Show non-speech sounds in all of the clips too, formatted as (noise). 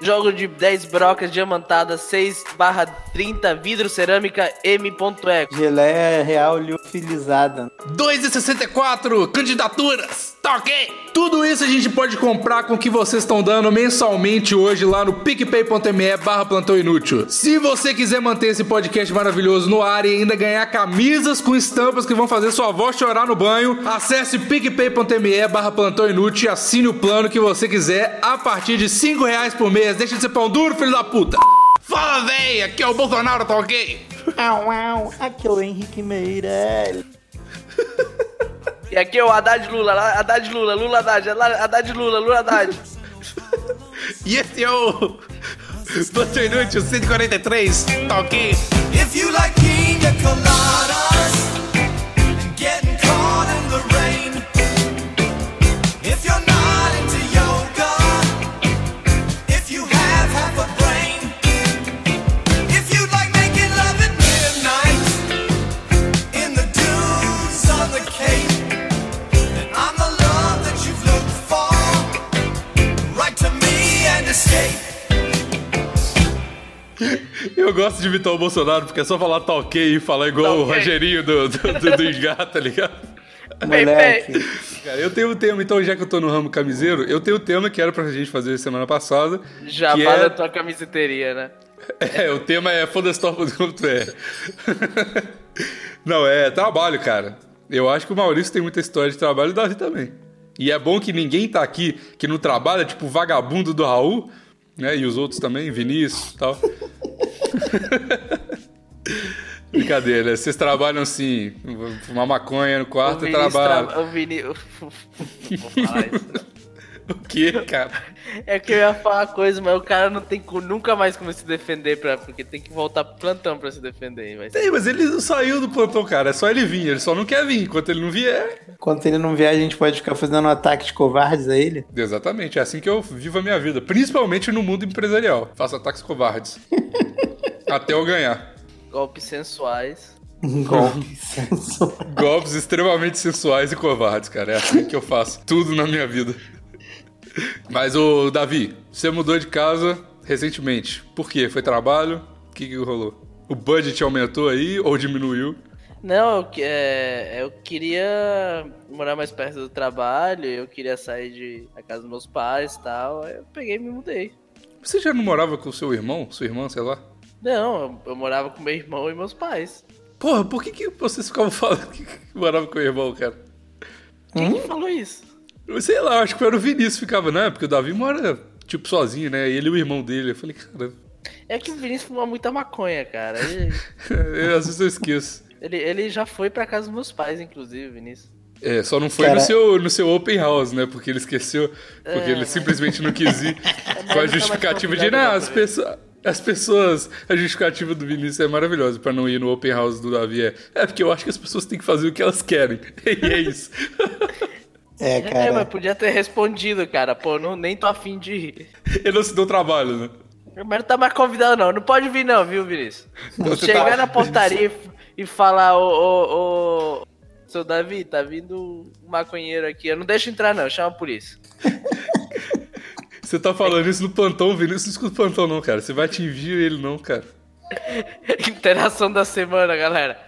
Jogo de 10 brocas diamantadas 6 barra 30 vidro cerâmica M.eco. Geleia real liofilizada. 2,64 candidaturas. Tá ok? Tudo isso a gente pode comprar com o que vocês estão dando mensalmente hoje lá no picpay.me barra plantão inútil. Se você quiser manter esse podcast maravilhoso no ar e ainda ganhar camisas com estampas que vão fazer sua avó chorar no banho, acesse picpay.me barra plantão inútil e assine o plano que você quiser a partir de 5 reais por mês. Deixa de ser pão duro, filho da puta. Fala, véi, aqui é o Bolsonaro, tá ok? Au, au, aqui é o Henrique Meirelles. (laughs) E aqui é o Haddad Lula, Haddad Lula, Lula Haddad, Haddad Lula, Lula Haddad. (laughs) E esse é o Plantão Inútil 143, tá ok? If you like pina coladas Eu gosto de imitar o Bolsonaro porque é só falar tá ok e falar igual Tá o ok. Rogerinho do, do, do, do Engar, tá ligado? Moleque. Cara, eu tenho um tema, então já que eu tô no ramo camiseiro, eu tenho um tema que era pra gente fazer semana passada. Já que é, a tua camiseteria, né? (laughs) é, o tema é fodastore.com.br. (laughs) Não, é trabalho, cara. Eu acho que o Maurício tem muita história de trabalho e o Davi também. E é bom que ninguém tá aqui que não trabalha, tipo o vagabundo do Raul, né? E os outros também, Vinícius e tal. (laughs) Brincadeira, né? vocês trabalham assim, fumar maconha no quarto e trabalham. tra- O Vini... (laughs) Vou falar isso. (laughs) O quê, cara? É que eu ia falar uma coisa, mas o cara não tem nunca mais como se defender, pra, porque tem que voltar pro plantão pra se defender. Mas... Tem, mas ele não saiu do plantão, cara. É só ele vir. Ele só não quer vir. Enquanto ele não vier. Enquanto ele não vier, a gente pode ficar fazendo ataques covardes a ele. Exatamente. É assim que eu vivo a minha vida. Principalmente no mundo empresarial. Faço ataques covardes. (laughs) Até eu ganhar. Golpes sensuais. (laughs) Golpe sensual. Golpes extremamente sensuais e covardes, cara. É assim que eu faço tudo na minha vida. Mas, ô, Davi, você mudou de casa recentemente. Por quê? Foi trabalho? O que, que rolou? O budget aumentou aí ou diminuiu? Não, eu, que- é, eu queria morar mais perto do trabalho, eu queria sair de, da casa dos meus pais e tal. Aí eu peguei e me mudei. Você já não morava com o seu irmão? Sua irmã, sei lá? Não, eu, eu morava com meu irmão e meus pais. Porra, por que, que vocês ficavam falando (laughs) que morava com o irmão, cara? Quem que falou isso? Sei lá, acho que era o Vinícius que ficava, né? Porque o Davi mora, tipo, sozinho, né? Ele e o irmão dele. Eu falei, cara, É que o Vinícius fuma muita maconha, cara. Ele, (laughs) eu, às vezes eu esqueço. ele, ele já foi pra casa dos meus pais, inclusive, Vinícius. É, só não foi Cara- no, seu, no seu open house, né? Porque ele esqueceu, porque É. ele simplesmente não quis ir. (laughs) com a mais justificativa de, não, as pessoas... As pessoas, a justificativa do Vinícius é maravilhosa pra não ir no open house do Davi. É, é porque eu acho que as pessoas têm que fazer o que elas querem. (laughs) E é isso. É, É, mas cara. podia ter respondido, cara. Pô, não, nem tô afim de ir. (laughs) Ele não se deu trabalho, né? Mas não tá mais convidado, não. Não pode vir, não, viu, Vinícius? (laughs) Você Chegar tá- na portaria e, falar, ô, ô, ô. Seu Davi, tá vindo um maconheiro aqui. Eu não deixo entrar, não. Chama a polícia. (laughs) Você tá falando isso no plantão, Vinícius não escuta o plantão, não, cara. Você vai atingir ele, não, cara. Interação da semana, galera.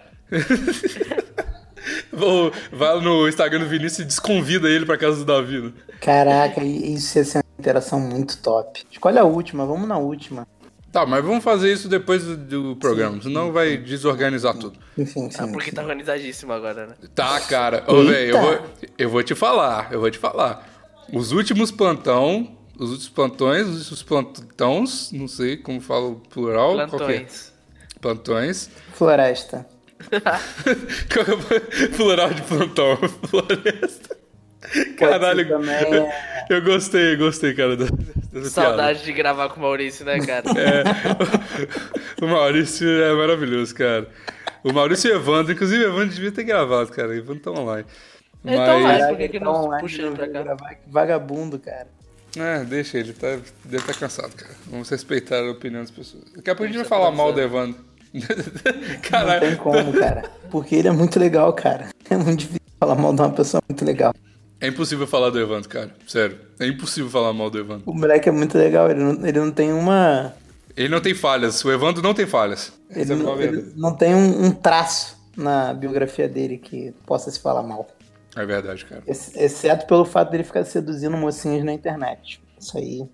Vou- Vai no Instagram do Vinícius e desconvida ele pra casa do Davi. né? Caraca, isso ia ser uma interação muito top. Escolhe a última, vamos na última. Tá, mas vamos fazer isso depois do, do programa, senão vai desorganizar tudo. Enfim, sim. Ah, porque tá organizadíssimo agora, né? Tá, cara. Ô, velho, eu vou, eu vou te falar, eu vou te falar. Os últimos plantão, os últimos plantões, os últimos plantões, não sei como fala o plural. qual que é? Plantões. Plantões. Floresta. (laughs) Que é (laughs) de plantão? (laughs) Floresta. Caralho, também, é. eu gostei, gostei, cara, da- dessa piada. Saudade de gravar com o Maurício, né, cara? É, o Maurício é maravilhoso, cara. O Maurício e o Evandro, inclusive o Evandro devia ter gravado, cara. O Evandro tá online. Ele tá online. Mas, por que que ele não tá puxa ele pra não cá? Vagabundo, cara. é, deixa ele, tá, deve estar cansado, cara. Vamos respeitar a opinião das pessoas. Daqui a pouco a gente vai falar mal do avançando. Evandro. Não tem como, cara. Porque ele é muito legal, cara. É muito difícil falar mal de uma pessoa muito legal. É impossível falar do Evandro, cara. Sério. É impossível falar mal do Evandro. O moleque é muito legal, ele não, ele não tem uma. Ele não tem falhas. O Evandro não tem falhas. Ele, é não, ele não tem um, um traço na biografia dele que possa se falar mal. É verdade, cara. Ex- Exceto pelo fato dele ficar seduzindo mocinhas na internet. Isso aí.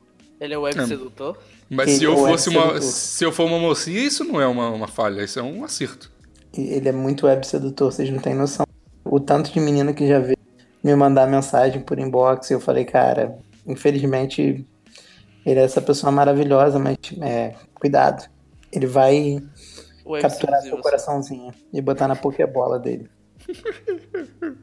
Ele é web É. sedutor. Mas Ele se eu ou é fosse uma. sedutor. Se eu for uma mocinha, isso não é uma, uma falha, isso é um acerto. Ele é muito web sedutor, vocês não têm noção. O tanto de menina que já veio me mandar mensagem por inbox e eu falei, cara, infelizmente ele é essa pessoa maravilhosa, mas é, cuidado. Ele vai Web capturar seu você. coraçãozinho e botar na pokebola dele. (laughs)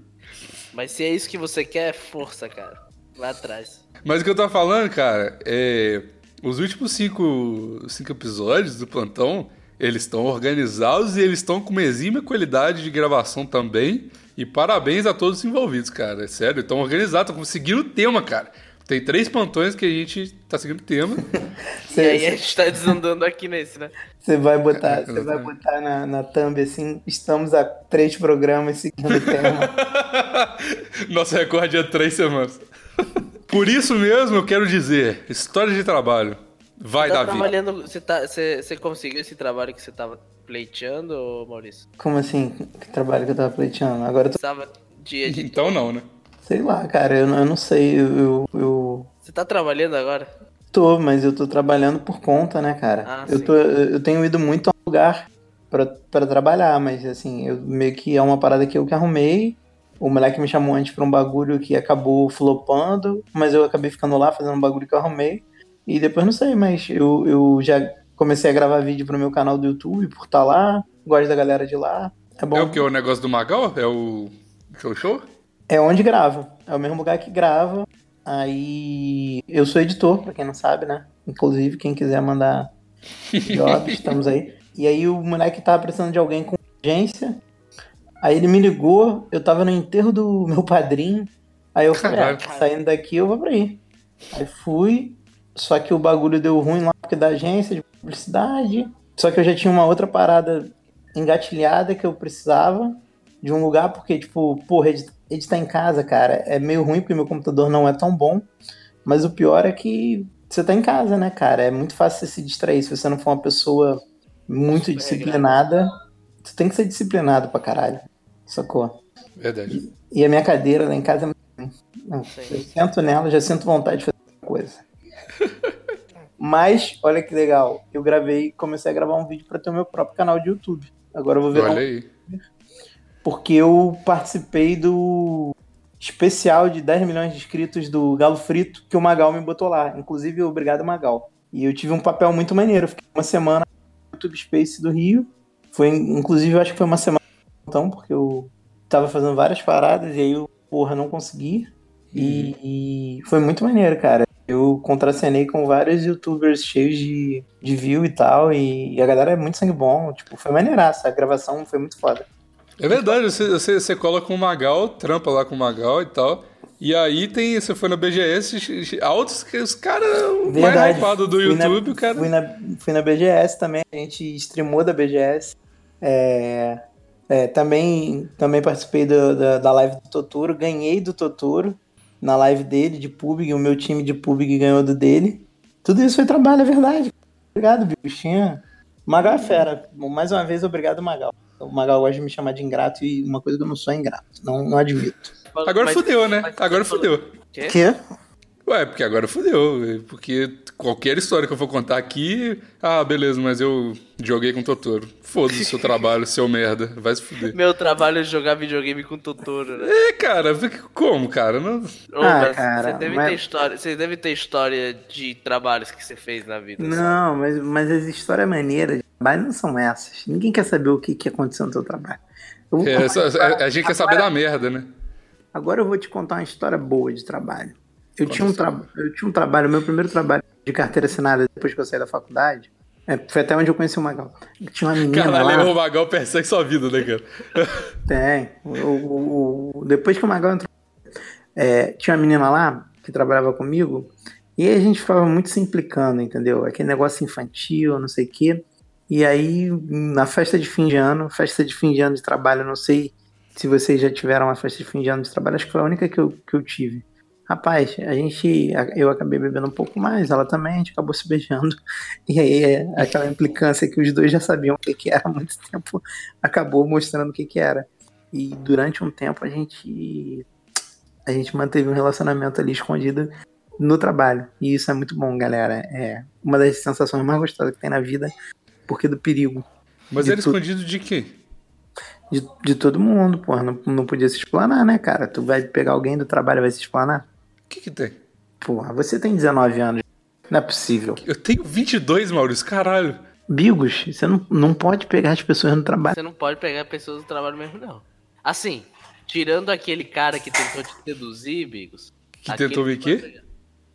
Mas se é isso que você quer, força, cara. Vai atrás. Mas o que eu tava falando, cara, é. Os últimos cinco, cinco episódios do plantão, eles estão organizados e eles estão com uma exímia qualidade de gravação também. E parabéns a todos os envolvidos, cara. É sério, estão organizados, estão conseguindo o tema, cara. Tem três plantões que a gente tá seguindo o tema. (laughs) E aí a gente tá desandando aqui nesse, né? Você vai botar, É, você vai exatamente. botar na, na thumb assim, estamos a três programas seguindo o tema. (laughs) Nosso recorde é três semanas. Por isso mesmo, eu quero dizer: história de trabalho. Vai, tá Davi. trabalhando. Você, tá, você, você conseguiu esse trabalho que você tava pleiteando, Maurício? Como assim? Que trabalho que eu tava pleiteando? Agora eu tô. Tava de editor. Então não, né? Sei lá, cara, eu, não- eu não sei. Eu, eu, eu Você tá trabalhando agora? tô, mas eu tô trabalhando por conta, né, cara? Ah, eu, sim. tô, eu tenho ido muito a um lugar pra trabalhar, mas assim, eu meio que é uma parada que eu que arrumei. O moleque me chamou antes pra um bagulho que acabou flopando, mas eu acabei ficando lá fazendo um bagulho que eu arrumei. E depois não sei, mas eu, eu já comecei a gravar vídeo pro meu canal do YouTube por estar lá. Gosto da galera de lá. É bom. É o que? O negócio do Magal? É o. Show show? É onde grava. É o mesmo lugar que grava. Aí eu sou editor, pra quem não sabe, né? Inclusive, quem quiser mandar (laughs) jobs, estamos aí. E aí o moleque tava precisando de alguém com urgência. Aí ele me ligou, eu tava no enterro do (laughs) meu padrinho. Aí eu falei, ah, saindo daqui eu vou pra aí. Aí fui, só que o bagulho deu ruim lá porque da agência de publicidade. Só que eu já tinha uma outra parada engatilhada que eu precisava de um lugar, porque, tipo, porra, edi- editar em casa, cara, é meio ruim porque meu computador não é tão bom. Mas o pior é que você tá em casa, né, cara? É muito fácil você se distrair. Se você não for uma pessoa muito disciplinada, você tem que ser disciplinado pra caralho. Sacou? Verdade. E a minha cadeira lá em casa é muito. Não, eu sento nela, já sinto vontade de fazer outra coisa. Mas, olha que legal, eu gravei, comecei a gravar um vídeo pra ter o meu próprio canal de YouTube. Agora eu vou ver Olha um- aí. porque eu participei do especial de 10 milhões de inscritos do Galo Frito que o Magal me botou lá. Inclusive, obrigado, Magal. E eu tive um papel muito maneiro. Eu Fiquei uma semana no YouTube Space do Rio. Foi, inclusive, eu acho que foi uma semana então, porque eu tava fazendo várias paradas e aí eu, porra, não consegui. E, e foi muito maneiro, cara. Eu contracenei com vários youtubers cheios de, de view e tal, e, e a galera é muito sangue bom. Tipo, foi maneiraça. A gravação foi muito foda. É verdade, você, você, você cola com o Magal, trampa lá com o Magal e tal. E aí tem. Você foi na BGS, altos que os caras mais hypados do Fui na- YouTube, o cara. Fui na, fui na BGS também, a gente streamou da BGS. É, é, também, também participei do- da, da live do Totoro, ganhei do Totoro na live dele, de PUBG, o meu time de PUBG ganhou do dele. Tudo isso foi trabalho, é verdade. Obrigado, bichinha. Magal é fera. Mais uma vez, obrigado, Magal. O Magal gosta de me chamar de ingrato e uma coisa que eu não sou é ingrato. Não, não admito. Agora Mas- fudeu, né? mas- Agora fudeu. Quê? Quê? Ué, porque agora fudeu. Porque qualquer história que eu for contar aqui. Ah, beleza, mas eu joguei com o Totoro. Foda-se o seu trabalho, seu merda. Vai se fuder. Meu trabalho é jogar videogame com Totoro, né? É, cara, como, cara? Não... Ô, Ah, cara, você deve mas- ter história. Você deve ter história de trabalhos que você fez na vida. Não, mas, mas as histórias maneiras de trabalho não são essas. Ninguém quer saber o que, que aconteceu no seu trabalho. É, só- a, a gente quer saber da merda, né? Agora eu vou te contar uma história boa de trabalho. Eu tinha, um tra... eu tinha um trabalho, meu primeiro trabalho de carteira assinada depois que eu saí da faculdade. é, foi até onde eu conheci o Magal. Tinha uma menina Caralho, lá. o Magal persegue sua vida, né, cara? (laughs) Tem. O, o- o- depois que o Magal entrou. é, tinha uma menina lá que trabalhava comigo. E a gente ficava muito se implicando, entendeu? Aquele negócio infantil, não sei o quê. E aí, na festa de fim de ano, festa de fim de ano de trabalho, não sei se vocês já tiveram uma festa de fim de ano de trabalho, acho que foi a única que eu, que eu tive. Rapaz, a gente. Eu acabei bebendo um pouco mais, ela também, a gente acabou se beijando. E aí é aquela implicância que os dois já sabiam o que, que era há muito tempo, acabou mostrando o que, que era. E durante um tempo a gente. A gente manteve um relacionamento ali escondido no trabalho. E isso é muito bom, galera. É uma das sensações mais gostosas que tem na vida, porque do perigo. Mas De era tudo. escondido de quê? De, de todo mundo, porra. Não, não podia se explanar, né, cara? Tu vai pegar alguém do trabalho e vai se explanar? O que que tem? Porra, você tem 19 anos. Não é possível. Eu tenho 22, Maurício, caralho. Bigos, você não, não pode pegar as pessoas no trabalho. Você não pode pegar pessoas do trabalho mesmo, não. Assim, tirando aquele cara que tentou te seduzir, Bigos. Que tentou pode quê? pegar.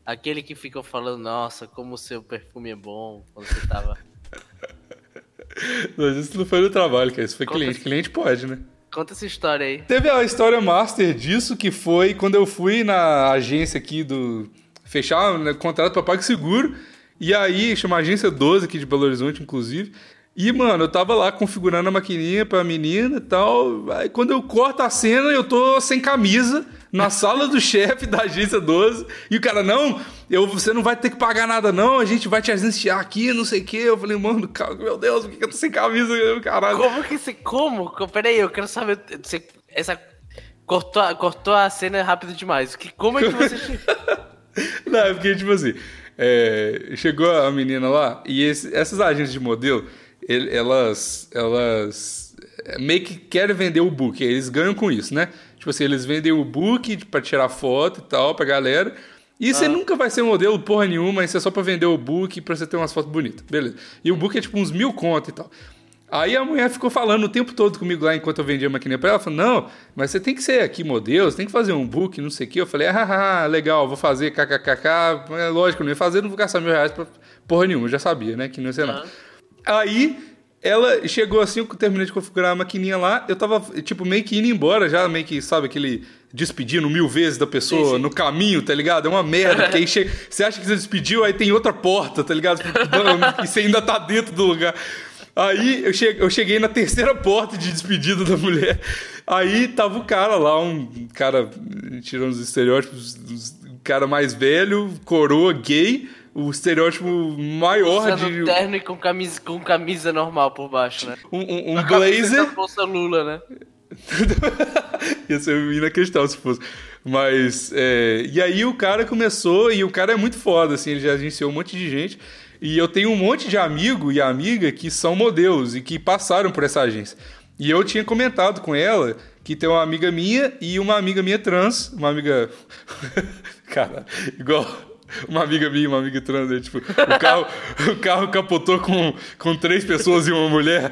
Aquele que ficou falando, nossa, como o seu perfume é bom, quando você tava. (laughs) Mas isso não foi no trabalho, cara. Isso foi Conta- cliente. Cliente pode, né? Conta essa história aí. Teve a história master disso, que foi quando eu fui na agência aqui do. fechar né, contrato pra PagSeguro. E aí, chama Agência 12 aqui de Belo Horizonte, inclusive. E, mano, eu tava lá configurando a maquininha pra menina e tal. Aí quando eu corto a cena, eu tô sem camisa, na sala do chefe da Agência 12. E o cara, não, eu, você não vai ter que pagar nada, não. A gente vai te agenciar aqui, não sei o quê. Eu falei, mano, meu Deus, por que eu tô sem camisa, caralho? Como que você. Como? Co- Peraí, eu quero saber. Você, essa. Cortou, a- cortou a cena rápido demais. Que, como é que você. (laughs) Não, é porque, tipo assim, é, chegou a menina lá e esse- essas agências de modelo, ele- elas, elas é, meio que querem vender o book, eles ganham com isso, né? Tipo assim, eles vendem o book pra tirar foto e tal pra galera. E você nunca vai ser modelo porra nenhuma, isso é só pra vender o book pra você ter umas fotos bonitas, beleza. E o book é tipo uns mil conto e tal. Aí a mulher ficou falando o tempo todo comigo lá enquanto eu vendia a maquininha pra ela. Falou, não, mas você tem que ser aqui modelo, você tem que fazer um book, não sei o quê. Eu falei, ah, ah, legal, vou fazer kkkk. É lógico, não ia fazer, não vou gastar mil reais pra porra nenhuma. Eu já sabia, né, que não ia ser nada. Aí ela chegou assim, eu terminei de configurar a maquininha lá. Eu tava, tipo, meio que indo embora já, meio que, sabe, aquele despedindo mil vezes da pessoa Sim, sim. no caminho, tá ligado? É uma merda, porque aí chega, você acha que você despediu, aí tem outra porta, tá ligado? (laughs) e você ainda tá dentro do lugar. Aí eu cheguei, eu cheguei na terceira (laughs) porta de despedida da mulher. Aí tava o cara lá, um cara, tirando os estereótipos, um cara mais velho, coroa, gay, o estereótipo maior Usando de. terno e com camisa, com camisa normal por baixo, né? Um, um, um blazer. Bolsa Lula, né? (laughs) Ia ser inacreditável se fosse. Mas, é, e aí o cara começou, e o cara é muito foda, assim, ele já agenciou um monte de gente. E eu tenho um monte de amigo e amiga que são modelos e que passaram por essa agência. E eu tinha comentado com ela que tem uma amiga minha e uma amiga minha trans, uma amiga. (laughs) cara, igual. Uma amiga minha uma amiga trans, né? tipo, o carro, o carro capotou com, com três pessoas e uma mulher.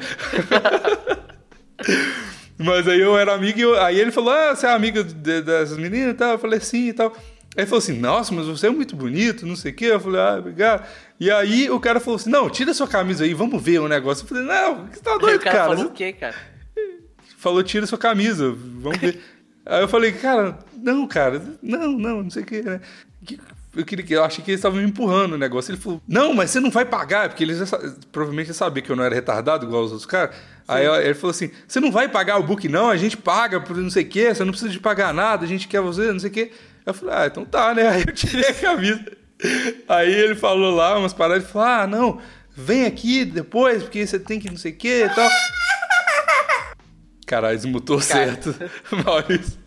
Mas aí eu era amigo e eu- aí ele falou: Ah, você é amiga de- dessas meninas e tal? Eu falei, sim e tal. Aí ele falou assim: Nossa, mas você é muito bonito, não sei o quê. Eu falei, ah, obrigado. E aí o cara falou assim: Não, tira sua camisa aí, vamos ver o negócio. Eu falei, não, você tá (laughs) Aí doido, o cara, cara. falou Você o quê, cara? falou, tira sua camisa, vamos ver. Aí eu falei, cara, não, cara, não, não, não sei o que, né? Eu, queria, que- eu achei que eles estavam me empurrando o negócio. Ele falou, não, mas você não vai pagar, porque eles já provavelmente já sabiam que eu não era retardado igual os outros caras. Aí ele falou assim: você não vai pagar o book, não, a gente paga por não sei o que, você não precisa de pagar nada, a gente quer você, não sei o que. Eu falei, ah, então tá, né? Aí eu tirei a camisa. Aí ele falou lá umas paradas e falou: ah, não, vem aqui depois, porque você tem que não sei o que e tal. Caralho, desmutou certo. (laughs) Maurício.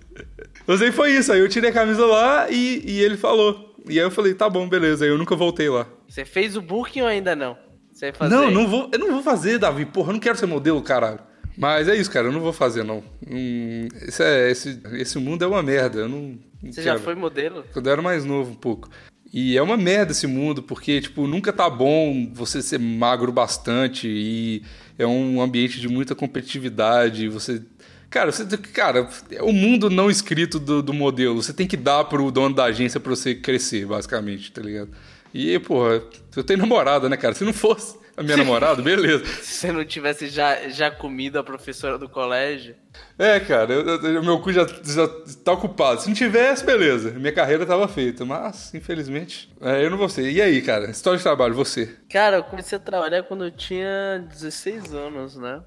Mas aí foi isso. Aí eu tirei a camisa lá e, e ele falou. E aí eu falei, tá bom, beleza. Aí eu nunca voltei lá. Você fez o booking ou ainda não? Você vai fazer? Não, não vou, eu não vou fazer, Davi. Porra, eu não quero ser modelo, caralho. Mas é isso, cara. Eu não vou fazer, não. Hum, esse, é, esse, esse mundo é uma merda. Eu não. não Você já quero. foi modelo? Quando eu era mais novo um pouco. E é uma merda esse mundo, porque, tipo, nunca tá bom você ser magro bastante e é um ambiente de muita competitividade. Você. Cara, você, cara, é o mundo não escrito do, do modelo. Você tem que dar pro dono da agência pra você crescer, basicamente, tá ligado? E, porra, eu tenho namorada, né, cara? Se não fosse a minha namorada, (laughs) beleza. Se você não tivesse já, já comido a professora do colégio. É, cara, eu- eu- meu cu já, já tá ocupado. Se não tivesse, beleza. Minha carreira tava feita. Mas, infelizmente, é, eu não vou ser. E aí, cara? História de trabalho, você? Cara, eu comecei a trabalhar quando eu tinha 16 anos, né?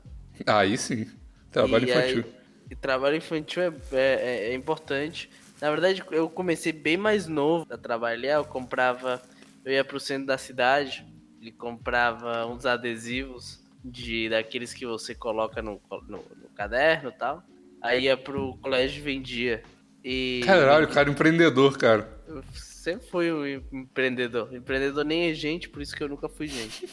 Aí sim. Trabalho E infantil. aí- E trabalho infantil é, é, é importante. Na verdade, eu comecei bem mais novo a trabalhar. Eu comprava, eu ia pro centro da cidade e comprava uns adesivos de daqueles que você coloca no, no, no caderno e tal. Aí ia pro colégio e vendia. E Caralho, cara, empreendedor, cara. eu sempre fui um empreendedor. Empreendedor nem é gente, por isso que eu nunca fui gente.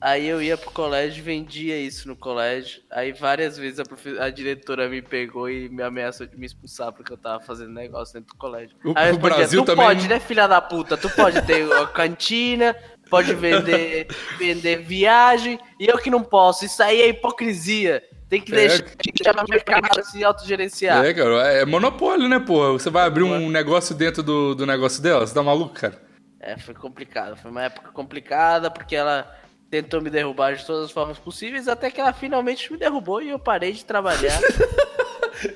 Aí eu ia pro colégio vendia isso no colégio. Aí várias vezes a, profe- a diretora me pegou e me ameaçou de me expulsar porque eu tava fazendo negócio dentro do colégio. O- Aí eu respondia, Brasil tu também- pode, né, filha da puta? Tu pode ter a cantina, pode vender, vender viagem, e eu que não posso. Isso aí é hipocrisia. Tem que É. deixar, tem que deixar o mercado se autogerenciar. É, cara, é monopólio, né, porra? Você vai abrir um negócio dentro do, do negócio dela? Você tá maluco, cara? É, foi complicado. Foi uma época complicada porque ela tentou me derrubar de todas as formas possíveis, até que ela finalmente me derrubou e eu parei de trabalhar. (laughs)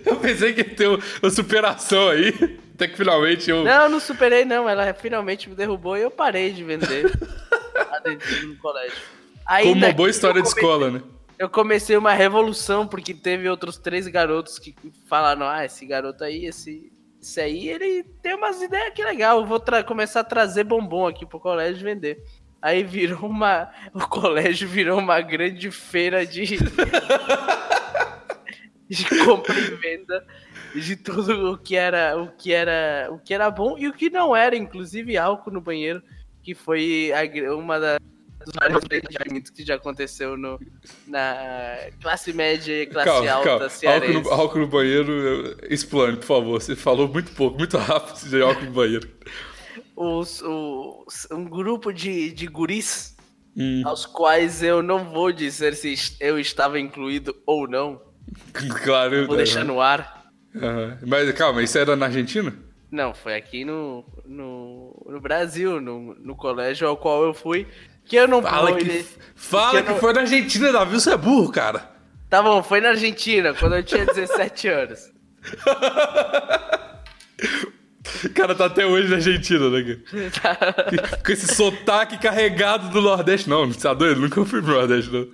Eu pensei que ia ter uma superação aí. Até que finalmente eu. não, não superei não. Ela finalmente me derrubou e eu parei de vender (laughs) adesivo no colégio. Como Ainda uma boa história eu de comecei- escola, né? Eu comecei uma revolução porque teve outros três garotos que falaram: ah, esse garoto aí, esse, esse aí, ele tem umas ideias que legal. Eu vou começar a trazer bombom aqui pro colégio vender. Aí virou uma. O colégio virou uma grande feira de. (laughs) de compra e venda de tudo o que era o que era o que era bom e o que não era, inclusive álcool no banheiro, que foi a uma das dos vários experimentos que já aconteceu no, na classe média e classe Calma, alta calma. Álcool no, álcool no banheiro, explane, por favor. Você falou muito pouco, muito rápido de álcool no banheiro. Os, os- um grupo de, de guris Hum, aos quais eu não vou dizer se eu estava incluído ou não, (laughs) claro. eu- vou deixar no ar. Aham. Mas calma, isso era na Argentina? Não, foi aqui no, no, no Brasil, no, no colégio ao qual eu fui, que eu não Fala vou... que, ele- fala eu que não- foi na Argentina, Davi, você é burro, cara. Tá bom, foi na Argentina, quando eu tinha (laughs) 17 anos. (laughs) O cara tá até hoje na Argentina, né, cara? Com esse sotaque carregado do Nordeste. Não, não tá doido? Nunca fui pro Nordeste, não.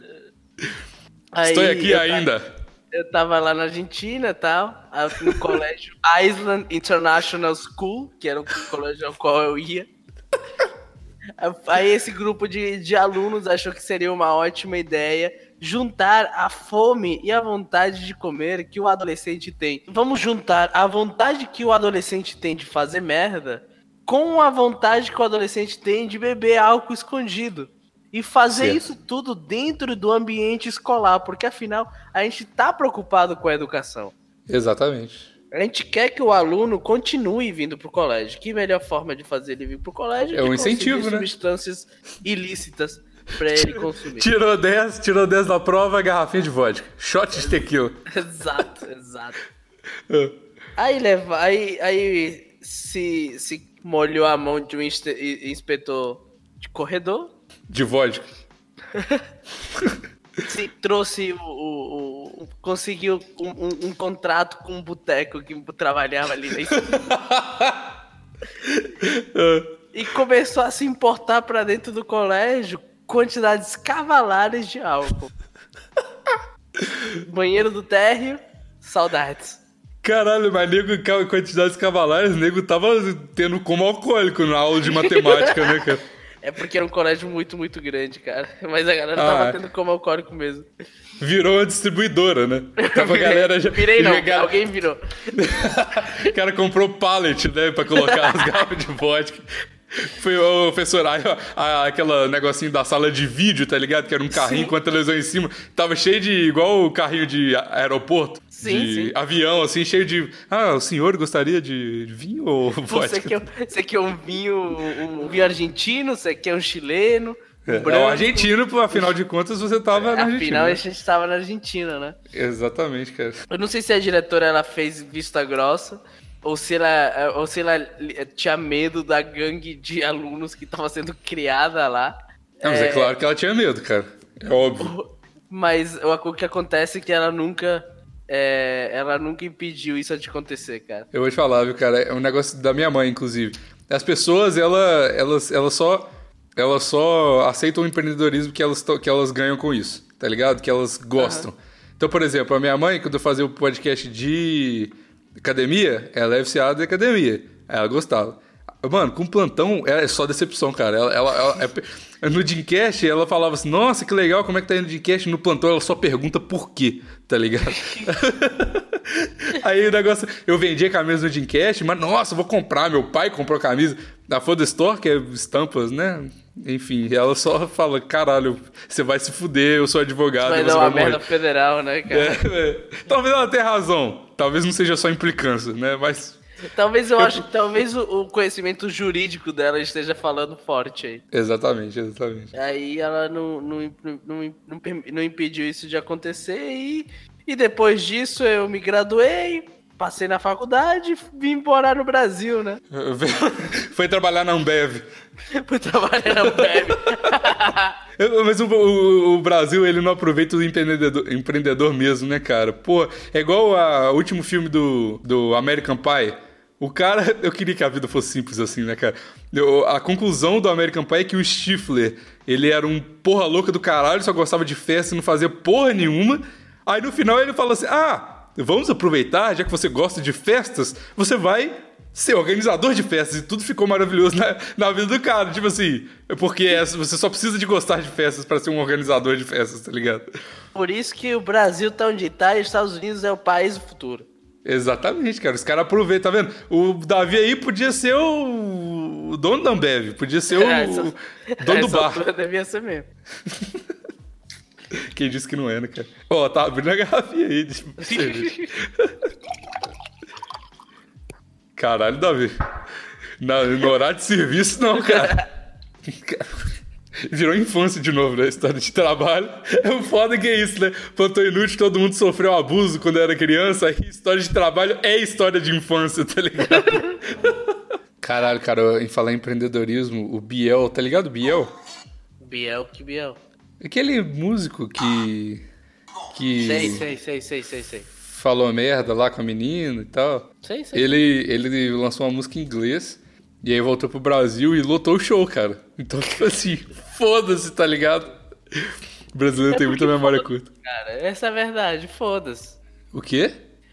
Aí Estou aqui eu ainda. Eu tava lá na Argentina e tal, no colégio Island International School, que era o colégio ao qual eu ia. Aí esse grupo de, de alunos achou que seria uma ótima ideia juntar a fome e a vontade de comer que o adolescente tem. Vamos juntar a vontade que o adolescente tem de fazer merda com a vontade que o adolescente tem de beber álcool escondido. E fazer isso tudo dentro do ambiente escolar, porque afinal a gente tá preocupado com a educação. Exatamente. A gente quer que o aluno continue vindo pro colégio. Que melhor forma de fazer ele vir pro colégio É um incentivo, né? substâncias ilícitas pra ele consumir. Tirou 10, tirou 10 na prova, garrafinha de vodka. Shot de tequila. (laughs) exato, exato. Ah. Aí leva, aí, aí se, se molhou a mão de um inspetor de corredor, De vodka. (laughs) se trouxe o, o- o- conseguiu um, um- um contrato com um boteco que trabalhava ali na (laughs) esquina. e começou a se importar pra dentro do colégio quantidades cavalares de álcool. (laughs) Banheiro do térreo, saudades. Caralho, mas nego, quantidades cavalares, nego tava tendo como alcoólico na aula de matemática, né, cara? (laughs) É porque era um colégio muito, muito grande, cara. Mas a galera Ah, tava tendo como alcoólico mesmo. Virou uma distribuidora, né? Tava a (laughs) galera já. Virei não, alguém virou. O cara comprou pallet, né, pra colocar as garrafas de vodka. (laughs) Foi o professor, aí, aquela negocinho da sala de vídeo, tá ligado? Que era um carrinho com a televisão em cima. Tava cheio de. igual o carrinho de aeroporto. Sim, de sim. avião, assim, cheio de. Ah, o senhor gostaria de vinho ou vodka? Você quer, você quer um vinho, um, vinho argentino, você quer um chileno, um É, branco. o argentino, afinal de contas, você tava na Argentina. Afinal, a gente tava na Argentina, né? Exatamente, cara. Eu não sei se a diretora ela fez vista grossa ou se ela, ou se ela tinha medo da gangue de alunos que tava sendo criada lá. Não, mas é... claro que ela tinha medo, cara. É óbvio. Mas o, que acontece é que ela nunca. é, ela nunca impediu isso de acontecer, cara. Eu vou te falar, viu, cara? É um negócio da minha mãe, inclusive. As pessoas, ela, elas, elas só. Elas só aceitam o empreendedorismo que elas, que elas ganham com isso, tá ligado? Que elas gostam. Então, por exemplo, a minha mãe, quando eu fazia o podcast de academia, ela é viciada em academia. Aí Ela gostava. Mano, com plantão é só decepção, cara. Ela, ela, ela- é- (laughs) no Dreamcast, ela falava assim: Nossa, que legal, como é que tá indo o Dreamcast? No plantão, ela só pergunta por quê, tá ligado? (laughs) Aí o negócio, eu vendi a camisa no Dreamcast, mas nossa, vou comprar. Meu pai comprou camisa da Foda Store, que é estampas, né? Enfim, ela só fala: Caralho, você vai se fuder, eu sou advogado, Vai dar vai uma morrer. merda federal, né, cara? É, é. Talvez ela tenha razão. Talvez não seja só implicância, né? Mas. Talvez eu acho talvez o, conhecimento jurídico dela esteja falando forte aí. Exatamente, exatamente. Aí ela não, não, não, não, não impediu isso de acontecer e, e depois disso eu me graduei, passei na faculdade e vim morar no Brasil, né? (laughs) Foi trabalhar na Ambev. Fui trabalhar na. (laughs) Eu- Mas o, o- o Brasil, ele não aproveita o empreendedor, empreendedor mesmo, né, cara? Pô, é igual o último filme do, do American Pie. O cara, (laughs) eu queria que a vida fosse simples assim, né, cara? Eu- a conclusão do American Pie é que o Stifler, ele era um porra louca do caralho, só gostava de festa e não fazia porra nenhuma. Aí no final ele fala assim: ah, vamos aproveitar, já que você gosta de festas, você vai ser organizador de festas e tudo ficou maravilhoso na, na vida do cara. Tipo assim, é porque é- você só precisa de gostar de festas pra ser um organizador de festas, tá ligado? Por isso que o Brasil tá onde tá e os Estados Unidos é o país do futuro. Exatamente, cara. Os caras aproveitam, tá vendo? O Davi aí podia ser o, o dono da Ambev, podia ser o, (laughs) Essa- o dono do essa bar. altura Devia ser mesmo. (laughs) (laughs) Quem disse que não é, né, cara? Ó, tá abrindo a garrafinha aí de cerveja. Caralho, Davi. Na, no horário de serviço, não, cara. Virou infância de novo, né? História de trabalho. É o foda que é isso, né? Plantão inútil, todo mundo sofreu abuso quando era criança. Aí história de trabalho é história de infância, tá ligado? Caralho, cara, em falar em empreendedorismo, o Biel, tá ligado, Biel? Biel que Biel. Aquele músico que. que Sei, sei, sei, sei, sei, sei. falou merda lá com a menina e tal. Sei, sei. Ele, ele lançou uma música em inglês e aí voltou pro Brasil e lotou o show, cara. Então, (laughs) tipo assim, foda-se, tá ligado? O brasileiro tem muita memória curta. Cara, essa é a verdade, foda-se. O quê?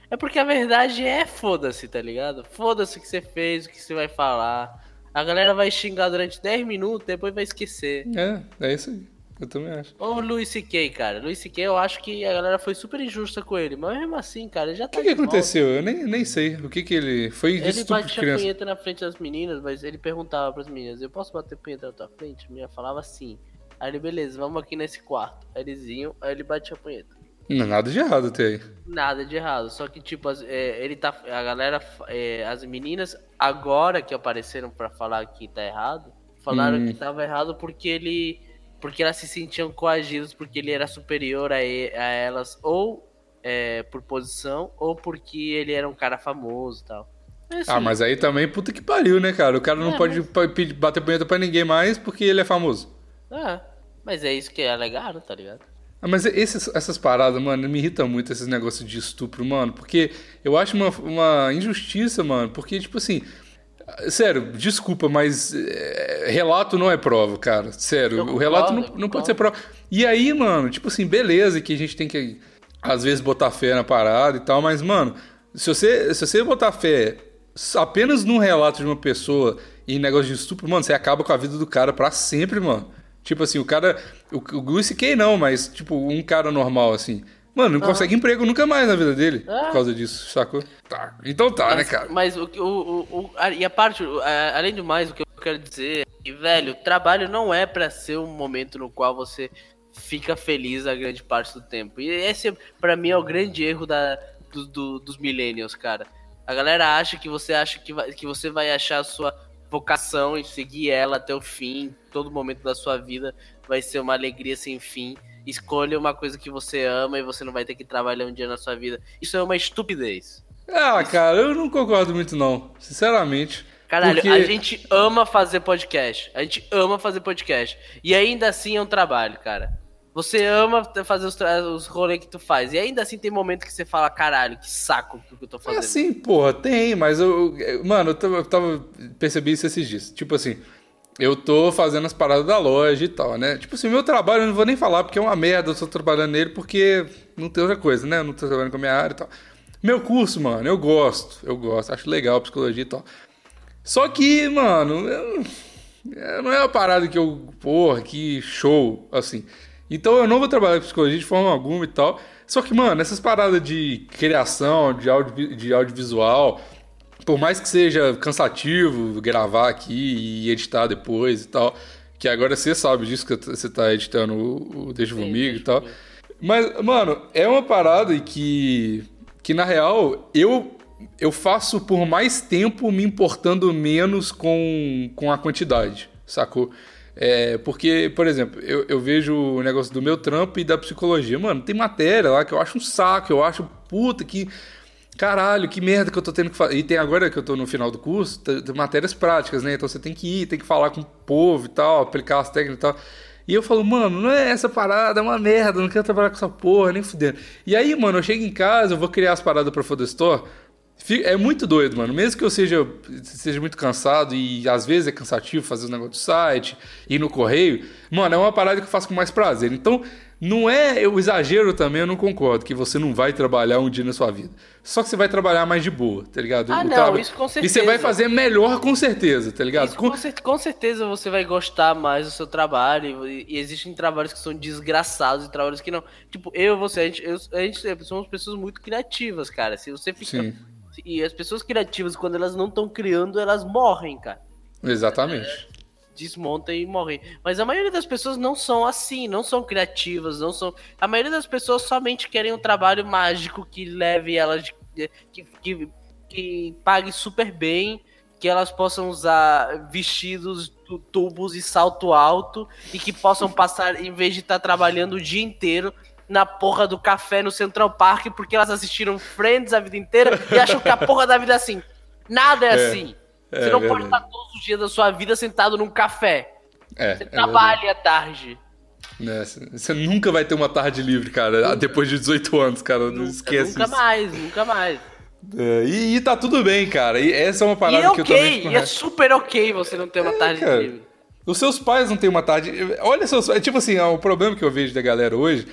É porque a verdade é foda-se, tá ligado? Foda-se o que você fez, o que você vai falar. A galera vai xingar durante 10 minutos, depois vai esquecer. É, é isso aí. Eu também acho. Ou o Luis C.K., cara. Luis C.K. eu acho que a galera foi super injusta com ele. Mas mesmo assim, cara, ele já O tá que, que volta. aconteceu? Eu nem, nem sei. O que que ele. Foi Ele batia criança. punheta na frente das meninas, mas ele perguntava pras meninas, eu posso bater punheta na tua frente? A menina falava sim. Aí ele, beleza, vamos aqui nesse quarto. Aí eles iam, aí ele batia a punheta. Não, nada de errado até aí. Nada de errado, só que tipo, as- é, ele tá. A galera, é, as meninas, agora que apareceram pra falar que tá errado, falaram Hum. que tava errado porque ele. Porque elas se sentiam coagidas porque ele era superior a, a elas, ou é, por posição, ou porque ele era um cara famoso e tal. É assim, Ah, mas aí também, puta que pariu, né, cara? O cara não É, pode pedir- bater punheta pra ninguém mais porque ele é famoso. É, mas é isso que é legal, tá ligado? Ah, mas esses- essas paradas, mano, me irritam muito esses negócios de estupro, mano. Porque eu acho uma, uma injustiça, mano. Porque, tipo assim. Sério, desculpa, mas é, relato não é prova, cara. Sério, Eu o relato concordo, não, não pode ser prova. E aí, mano, tipo assim, beleza que a gente tem que, às vezes, botar fé na parada e tal, mas, mano, se você, se você botar fé apenas num relato de uma pessoa e em negócio de estupro, mano, você acaba com a vida do cara pra sempre, mano. Tipo assim, o cara. O, o Luis C.K. não, mas, tipo, um cara normal, assim. Mano, não consegue emprego nunca mais na vida dele Ah. por causa disso, sacou? Tá. Então tá, né, Mas, cara? mas o, que- o, o, a- e a parte, a- além do mais, o que eu quero dizer é que, velho, trabalho não é pra ser um momento no qual você fica feliz a grande parte do tempo. E esse, pra mim, é o grande erro da, do- do- dos millennials, cara. A galera acha que você acha que, vai- que você vai achar a sua vocação e seguir ela até o fim, todo momento da sua vida vai ser uma alegria sem fim. Escolha uma coisa que você ama e você não vai ter que trabalhar um dia na sua vida. Isso é uma estupidez. Ah, cara, eu não concordo muito, não. Sinceramente. Caralho, Porque- a gente ama fazer podcast. A gente ama fazer podcast. E ainda assim é um trabalho, cara. Você ama fazer os, os rolês que tu faz. E ainda assim tem momento que você fala, caralho, que saco que eu tô É fazendo. assim, porra, tem, mas eu. eu- Mano, eu tava, eu tava- percebi isso esses dias. Tipo assim, eu tô fazendo as paradas da loja e tal, né? Tipo assim, meu trabalho eu não vou nem falar porque é uma merda, eu tô trabalhando nele porque não tem outra coisa, né? Eu não tô trabalhando com a minha área e tal. Meu curso, mano, eu gosto, eu gosto, acho legal psicologia e tal. Só que, mano, eu- é, não é uma parada que eu, porra, que show, assim. Então eu não vou trabalhar com psicologia de forma alguma e tal. Só que, mano, essas paradas de criação, de, audio, de audiovisual, por mais que seja cansativo gravar aqui e editar depois e tal, que agora você sabe disso que você tá editando o, o Deixa Comigo e tal. Comigo. Mas, mano, é uma parada que, que na real, eu, eu faço por mais tempo me importando menos com, com a quantidade, sacou? É, porque, por exemplo, eu, eu vejo o negócio do meu trampo e da psicologia. Mano, tem matéria lá que eu acho um saco, eu acho, puta, que. Caralho, que merda que eu tô tendo que fazer. E tem agora que eu tô no final do curso, tem, matérias práticas, né? Então você tem que ir, tem que falar com o povo e tal, aplicar as técnicas e tal. E eu falo, mano, não é essa parada, é uma merda, não quero trabalhar com essa porra, nem fudendo. E aí, mano, eu chego em casa, eu vou criar as paradas pra Foda Store. Fi- É muito doido, mano. Mesmo que eu seja, seja muito cansado e às vezes é cansativo fazer o negócio do site, ir no correio, mano, é uma parada que eu faço com mais prazer. Então, não é o exagero também, eu não concordo, que você não vai trabalhar um dia na sua vida. Só que você vai trabalhar mais de boa, tá ligado? Ah, O não, traba- isso com E você vai certeza. fazer melhor com certeza, tá ligado? Isso, Com- com, cer- com certeza você vai gostar mais do seu trabalho. E, e existem trabalhos que são desgraçados e trabalhos que não. Tipo, eu e você, a gente, eu- a gente somos pessoas muito criativas, cara. Se você fica. Sim. E as pessoas criativas, quando elas não estão criando, elas morrem, cara. Exatamente. Desmontam e morrem. Mas a maioria das pessoas não são assim, não são criativas, não são. A maioria das pessoas somente querem um trabalho mágico que leve elas. de- que, que, que pague super bem, que elas possam usar vestidos, tu- tubos e salto alto, e que possam passar, em vez de estar trabalhando o dia inteiro. Na porra do café no Central Park, porque elas assistiram Friends a vida inteira e acham que a porra da vida é assim. Nada é, É, assim. É Você não verdade. pode estar todos os dias da sua vida sentado num café. É, Você é trabalha à tarde. Você nunca vai ter uma tarde livre, cara, depois de 18 anos, cara. Não esquece nunca isso. mais, nunca mais. É, e, e tá tudo bem, cara. E essa é uma E parada é que eu também fico e é super ok você não ter uma tarde cara. livre. Os seus pais não têm uma tarde. Olha seus pais. Tipo assim, o problema que eu vejo da galera hoje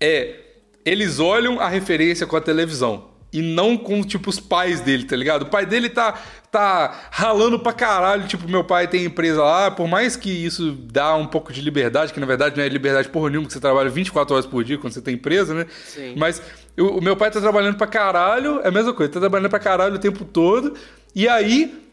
é. Eles olham a referência com a televisão. E não com, tipo, os pais dele, tá ligado? O pai dele tá, tá ralando pra caralho. Tipo, meu pai tem empresa lá. Por mais que isso dá um pouco de liberdade, que na verdade não é liberdade porra nenhuma, que você trabalha 24 horas por dia quando você tem empresa, né? Sim. Mas o, o meu pai tá trabalhando pra caralho. É a mesma coisa, tá trabalhando pra caralho o tempo todo. E aí,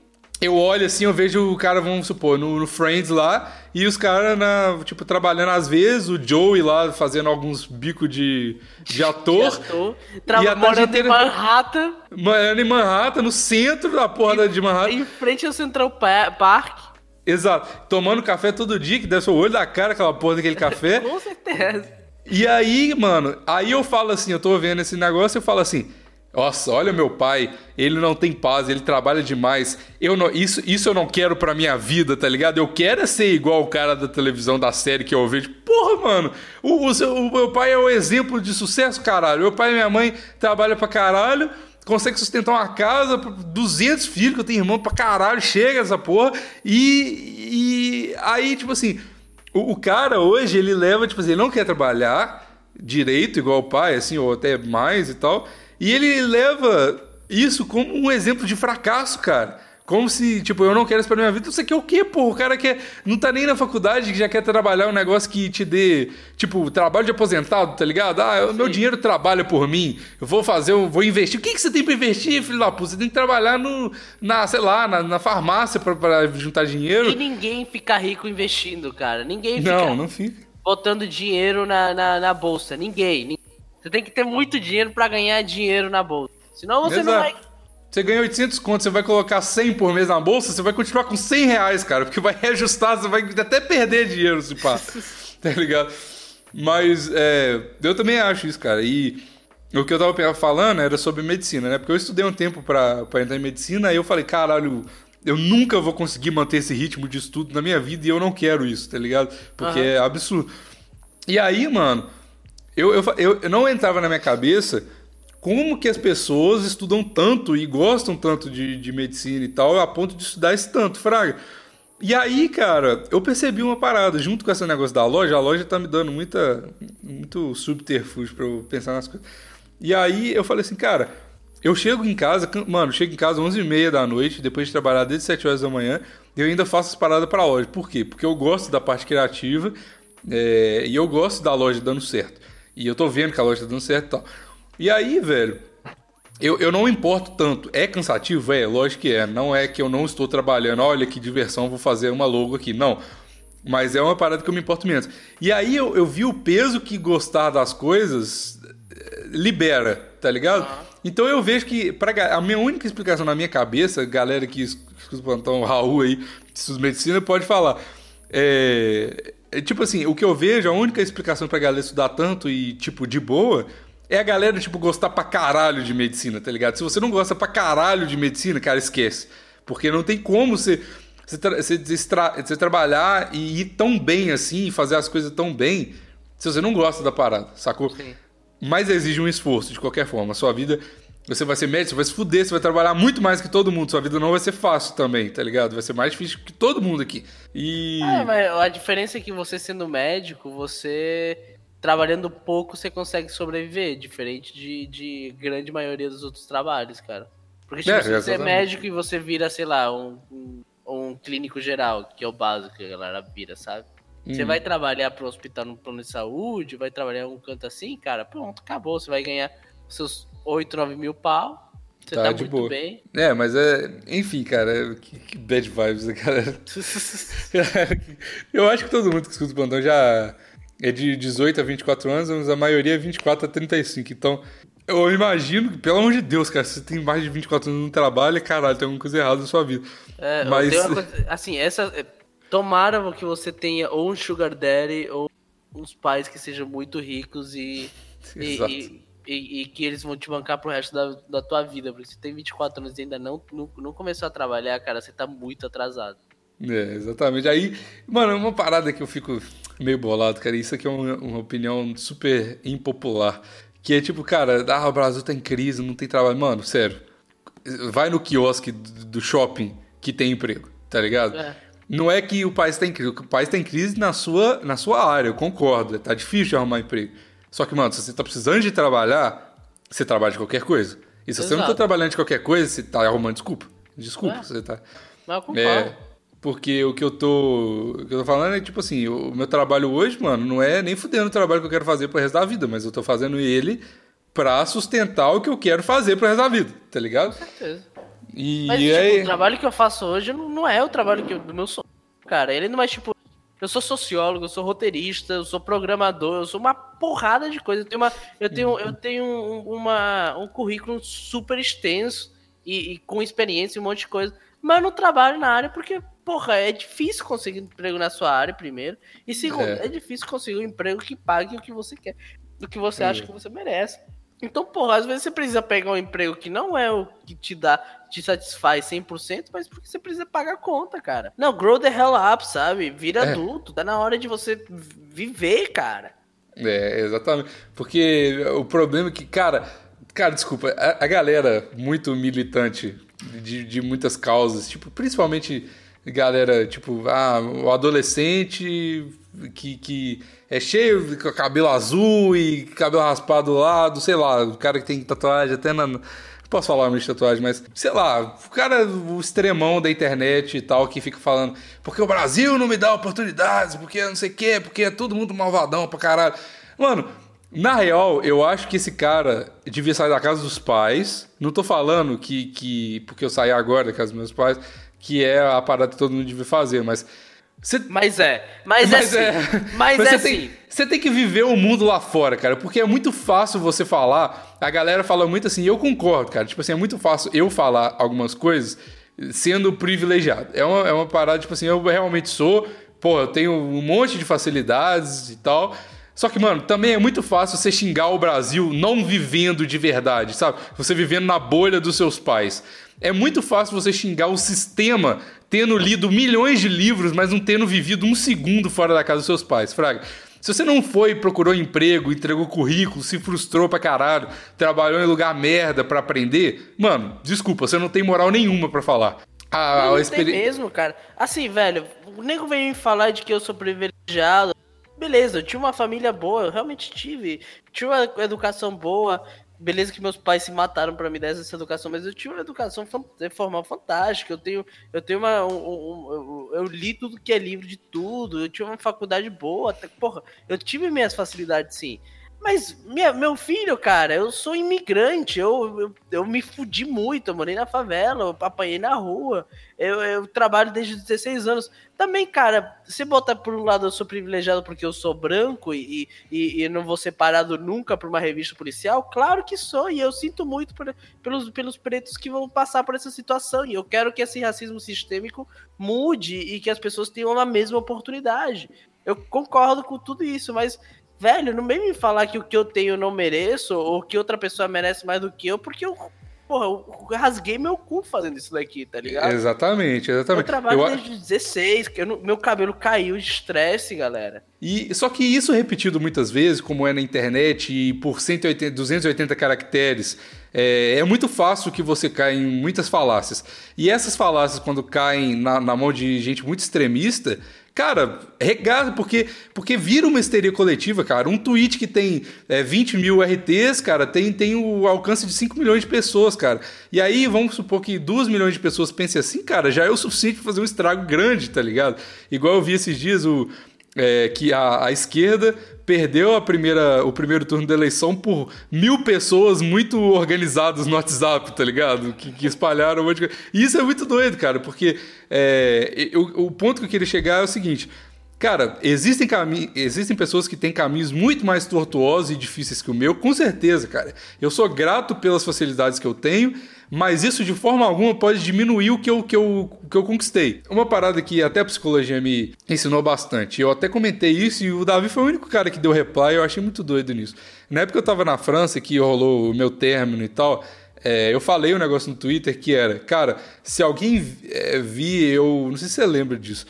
eu olho assim, eu vejo o cara, vamos supor, no, no Friends lá, e os caras, na, tipo, trabalhando às vezes, o Joey lá fazendo alguns bicos de, de (laughs) ator. Já tô E traba- a tarde morando em Manhattan, Morando em Manhattan, no centro da porra de Manhattan. em frente ao Central Pa- Park. Exato. Tomando café todo dia, que ser o olho da cara aquela porra daquele café. (laughs) Com certeza. E aí, mano, aí eu falo assim, eu tô vendo esse negócio, eu falo assim, nossa, olha meu pai, ele não tem paz, ele trabalha demais. Eu não, isso, isso eu não quero pra minha vida, tá ligado? Eu quero é ser igual o cara da televisão da série que eu vejo. Porra, mano, o, o, o meu pai é o exemplo de sucesso, caralho. Meu pai e minha mãe trabalham pra caralho. Consegue sustentar uma casa, 200 filhos, que eu tenho irmão pra caralho, chega essa porra. E, e aí, tipo assim, o, o cara hoje, ele leva, tipo assim, ele não quer trabalhar direito, igual o pai, assim, ou até mais e tal. E ele leva isso como um exemplo de fracasso, cara. Como se, tipo, eu não quero isso pra minha vida. Isso aqui é o quê, pô? O cara quer. Não tá nem na faculdade que já quer trabalhar um negócio que te dê, tipo, trabalho de aposentado, tá ligado? Ah, meu dinheiro trabalha por mim. Eu vou fazer, eu vou investir. O que, que você tem pra investir, filho da puta? Você tem que trabalhar no, na, sei lá, na, na farmácia pra, pra juntar dinheiro. E ninguém fica rico investindo, cara. Ninguém fica Não, não fica. botando dinheiro na, na, na bolsa. Ninguém, ninguém. Você tem que ter muito dinheiro pra ganhar dinheiro na bolsa. Senão você não Exato. vai. Você ganha 800 contos, você vai colocar 100 por mês na bolsa, você vai continuar com 100 reais, cara, porque vai reajustar, você vai até perder dinheiro se pá. (laughs) tá ligado? Mas é, eu também acho isso, cara. E o que eu tava falando era sobre medicina, né? Porque eu estudei um tempo pra, pra entrar em medicina e eu falei, caralho, eu nunca vou conseguir manter esse ritmo de estudo na minha vida e eu não quero isso, tá ligado? Porque Aham. é absurdo. E aí, mano, eu, eu, eu, não entrava na minha cabeça como que as pessoas estudam tanto e gostam tanto de, de medicina e tal, a ponto de estudar esse tanto, Fraga. E aí, cara, eu percebi uma parada. Junto com esse negócio da loja, a loja tá me dando muita, muito subterfúgio pra eu pensar nas coisas. E aí eu falei assim, cara, eu chego em casa, mano, chego em casa 11h30 da noite, depois de trabalhar desde 7 horas da manhã, e eu ainda faço as paradas pra loja. Por quê? Porque eu gosto da parte criativa é, e eu gosto da loja dando certo. E eu tô vendo que a loja tá dando certo e tal. E aí, velho, eu, eu não importo tanto. É cansativo? É, lógico que é. Não é que eu não estou trabalhando, olha que diversão, vou fazer uma logo aqui. Não. Mas é uma parada que eu me importo menos. E aí eu, eu vi o peso que gostar das coisas eh, libera, tá ligado? Então eu vejo que pra, a minha única explicação na minha cabeça, galera que es- escuta o plantão, Raul aí, de medicina, pode falar. É, é tipo assim, o que eu vejo, a única explicação pra galera estudar tanto e, tipo, de boa, é a galera, tipo, gostar pra caralho de medicina, tá ligado? Se você não gosta pra caralho de medicina, cara, esquece. Porque não tem como você, você, tra- você você trabalhar e ir tão bem assim, fazer as coisas tão bem, se você não gosta da parada, sacou? Sim. Mas exige um esforço, de qualquer forma. A sua vida, você vai ser médico, você vai se fuder, você vai trabalhar muito mais que todo mundo. Sua vida não vai ser fácil também, tá ligado? Vai ser mais difícil que todo mundo aqui. E. É, mas a diferença é que você sendo médico, você trabalhando pouco, você consegue sobreviver, diferente de, de grande maioria dos outros trabalhos, cara. Porque tipo, É, se você é exatamente. médico e você vira, sei lá, um, um, um clínico geral, que é o básico que a galera vira, sabe? Você Uhum. vai trabalhar pro hospital no plano de saúde, vai trabalhar em um canto assim, cara, pronto, acabou. Você vai ganhar seus 8, 9 mil pau. Você Tá tá, muito boa. bem. É, mas é. Enfim, cara, é- que, que bad vibes, né, galera? (laughs) Eu acho que todo mundo que escuta o plantão já é de 18 a 24 anos, mas a maioria é 24 a 35. Então, eu imagino que, pelo amor de Deus, cara, se você tem mais de 24 anos no trabalho, caralho, tem alguma coisa errada na sua vida. É, Mas- coisa- assim, essa. é, Tomara que você tenha ou um Sugar Daddy ou uns pais que sejam muito ricos e. e, (laughs) Exato. e, e- e que eles vão te bancar pro resto da, da tua vida. Porque você tem 24 anos e ainda não, não, não começou a trabalhar, cara, você tá muito atrasado. É, exatamente. Aí, mano, uma parada que eu fico meio bolado, cara. Isso aqui é uma, uma opinião super impopular. Que é tipo, cara, ah, o Brasil tá em crise, não tem trabalho. Mano, sério. Vai no quiosque do shopping que tem emprego, tá ligado? É. Não é que o país tá em crise. O país tá em crise na sua, na sua área, eu concordo. Tá difícil de arrumar emprego. Só que, mano, se você tá precisando de trabalhar, você trabalha de qualquer coisa. E se você não tá Exato. trabalhando de qualquer coisa, você tá arrumando desculpa. Desculpa, É. você tá. Mas eu concordo. É, porque o que eu tô. O que eu tô falando é tipo assim, o meu trabalho hoje, mano, não é nem fudendo o trabalho que eu quero fazer pro resto da vida, mas eu tô fazendo ele pra sustentar o que eu quero fazer pro resto da vida, tá ligado? Com certeza. E Mas, tipo, aí. o trabalho que eu faço hoje não, não é o trabalho que eu- do meu sonho. Cara, ele não é tipo. Eu sou sociólogo, eu sou roteirista, eu sou programador, eu sou uma porrada de coisa. Eu tenho, uma, eu tenho, eu tenho um, uma, um currículo super extenso e, e com experiência e um monte de coisa. Mas eu não trabalho na área porque, porra, é difícil conseguir emprego na sua área, primeiro. E segundo, É. é, difícil conseguir um emprego que pague o que você quer, o que você acha que você merece. Então, porra, às vezes você precisa pegar um emprego que não é o que te dá, te satisfaz 100%, mas porque você precisa pagar a conta, cara. Não, grow the hell up, sabe? Vira É. adulto, tá na hora de você viver, cara. É, exatamente. Porque o problema é que, cara, cara, desculpa, a, a galera muito militante de, de muitas causas, tipo, principalmente galera, tipo, ah, o adolescente que, que é cheio com cabelo azul e cabelo raspado do lado, sei lá, o cara que tem tatuagem até na. não Posso falar o nome de tatuagem, mas sei lá, o cara, o extremão da internet e tal, que fica falando, porque o Brasil não me dá oportunidades, porque não sei o quê, porque é todo mundo malvadão pra caralho. Mano, na real, eu acho que esse cara devia sair da casa dos pais. Não tô falando que, que porque eu saí agora da casa dos meus pais, que é a parada que todo mundo devia fazer, mas. Você, Mas é, mas, é sim. Mas, é você tem, você tem que viver o mundo lá fora, cara, porque é muito fácil você falar. A galera fala muito assim, eu concordo, cara. Tipo assim, é muito fácil eu falar algumas coisas sendo privilegiado. É uma, é uma parada, tipo assim, eu realmente sou, pô, eu tenho um monte de facilidades e tal. Só que, mano, também é muito fácil você xingar o Brasil não vivendo de verdade, sabe? Você vivendo na bolha dos seus pais. É muito fácil você xingar o sistema tendo lido milhões de livros, mas não tendo vivido um segundo fora da casa dos seus pais, Fraga. Se você não foi, procurou emprego, entregou currículo, se frustrou pra caralho, trabalhou em lugar merda pra aprender, mano, desculpa, você não tem moral nenhuma pra falar. A, Não, a não experi- tem mesmo, cara. Assim, velho, o nego vem me falar de que eu sou privilegiado. Beleza, eu tinha uma família boa, eu realmente tive. Tinha uma educação boa. Beleza que meus pais se mataram pra me dar essa educação, mas eu tinha uma educação fan- formal fantástica. Eu tenho, eu tenho uma. um- um- eu, li tudo que é livro de tudo. Eu tinha uma faculdade boa. Até, porra, eu tive minhas facilidades sim. Mas, minha- meu filho, cara, eu sou imigrante, eu, eu, eu me fudi muito, eu morei na favela, eu apanhei na rua, eu, eu trabalho desde os 16 anos. Também, cara, se botar por um lado eu sou privilegiado porque eu sou branco e, e, e não vou ser parado nunca por uma revista policial, claro que sou, e eu sinto muito por- pelos, pelos pretos que vão passar por essa situação, e eu quero que esse racismo sistêmico mude e que as pessoas tenham a mesma oportunidade. Eu concordo com tudo isso, mas Velho, não vem me falar que o que eu tenho eu não mereço, ou que outra pessoa merece mais do que eu, porque eu, porra, eu rasguei meu cu fazendo isso daqui, tá ligado? Exatamente, Eu exatamente. trabalho Eu desde os 16, que eu não- meu cabelo caiu de estresse, galera. E só que isso repetido muitas vezes, como é na internet e por 180, 280 caracteres, é, é muito fácil que você caia em muitas falácias. E essas falácias, quando caem na, na mão de gente muito extremista, cara, regada, porque, porque vira uma histeria coletiva, cara. Um tweet que tem é, 20 mil RTs, cara, tem, tem o alcance de 5 milhões de pessoas, cara. E aí, vamos supor que 2 milhões de pessoas pensem assim, cara, já é o suficiente pra fazer um estrago grande, tá ligado? Igual eu vi esses dias o é, que a, a esquerda perdeu a primeira, o primeiro turno da eleição por mil pessoas muito organizadas no WhatsApp, tá ligado? Que, que espalharam um monte de coisa. E isso é muito doido, cara, porque é, eu- o ponto que eu queria chegar é o seguinte. Cara, existem, cami existem pessoas que têm caminhos muito mais tortuosos e difíceis que o meu, com certeza, cara. Eu sou grato pelas facilidades que eu tenho, mas isso de forma alguma pode diminuir o que eu, que eu, que eu conquistei. Uma parada que até a psicologia me ensinou bastante. Eu até comentei isso e o Davi foi o único cara que deu reply, eu achei muito doido nisso. Na época eu tava na França, que rolou o meu término e tal, é, eu falei um negócio no Twitter que era, cara, se alguém é, vir eu. Não sei se você lembra disso.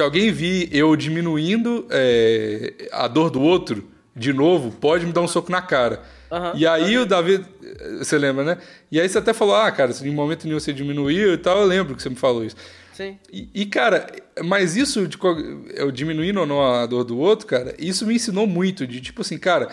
Se alguém vir eu diminuindo é, a dor do outro de novo, pode me dar um soco na cara. Aham. e aí o Davi. Você lembra, né? E aí você até falou, ah, cara, se em momento nenhum você diminuiu e tal, eu lembro que você me falou isso. Sim. E, e, cara, mas isso, de, eu diminuindo ou não a dor do outro, cara, isso me ensinou muito. De tipo assim, cara,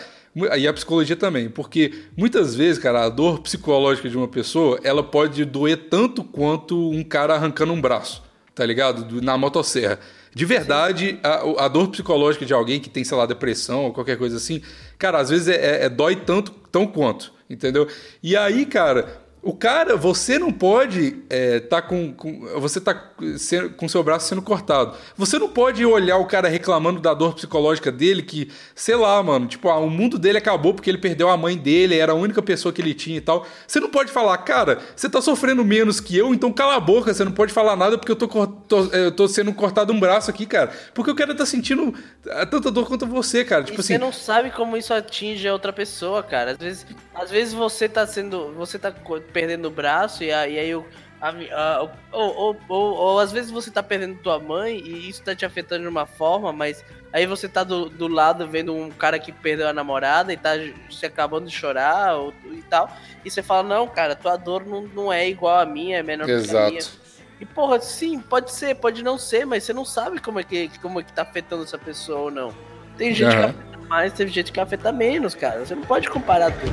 e a psicologia também, porque muitas vezes, cara, a dor psicológica de uma pessoa, ela pode doer tanto quanto um cara arrancando um braço, tá ligado? Do- na motosserra. De verdade, a, a dor psicológica de alguém que tem, sei lá, depressão ou qualquer coisa assim, cara, às vezes é, é- é- dói tanto, tão quanto, entendeu? E aí, cara, o cara, você não pode é, tá com, com- você tá sendo- com seu braço sendo cortado. Você não pode olhar o cara reclamando da dor psicológica dele, que, sei lá, mano, tipo, ah, o mundo dele acabou porque ele perdeu a mãe dele, era a única pessoa que ele tinha e tal. Você não pode falar, cara, você tá sofrendo menos que eu, então cala a boca, você não pode falar nada porque eu tô, tô- é, eu tô sendo cortado um braço aqui, cara. Porque o cara tá sentindo ah, tanta dor quanto você, cara. Tipo e assim. você não sabe como isso atinge a outra pessoa, cara. Às vezes, às vezes você tá sendo. Você tá perdendo o braço e, a- e aí a- a- ou, ou, ou, ou às vezes você tá perdendo tua mãe e isso tá te afetando de uma forma, mas aí você tá do, do lado vendo um cara que perdeu a namorada e tá se acabando de chorar ou, e tal. E você fala, não, cara, tua dor não, não é igual a minha, é menor que a minha. Exato. E porra, sim, pode ser, pode não ser, mas você não sabe como é que, como é que tá afetando essa pessoa ou não. Tem gente que Aham. afeta mais, tem gente que afeta menos, cara. Você não pode comparar tudo.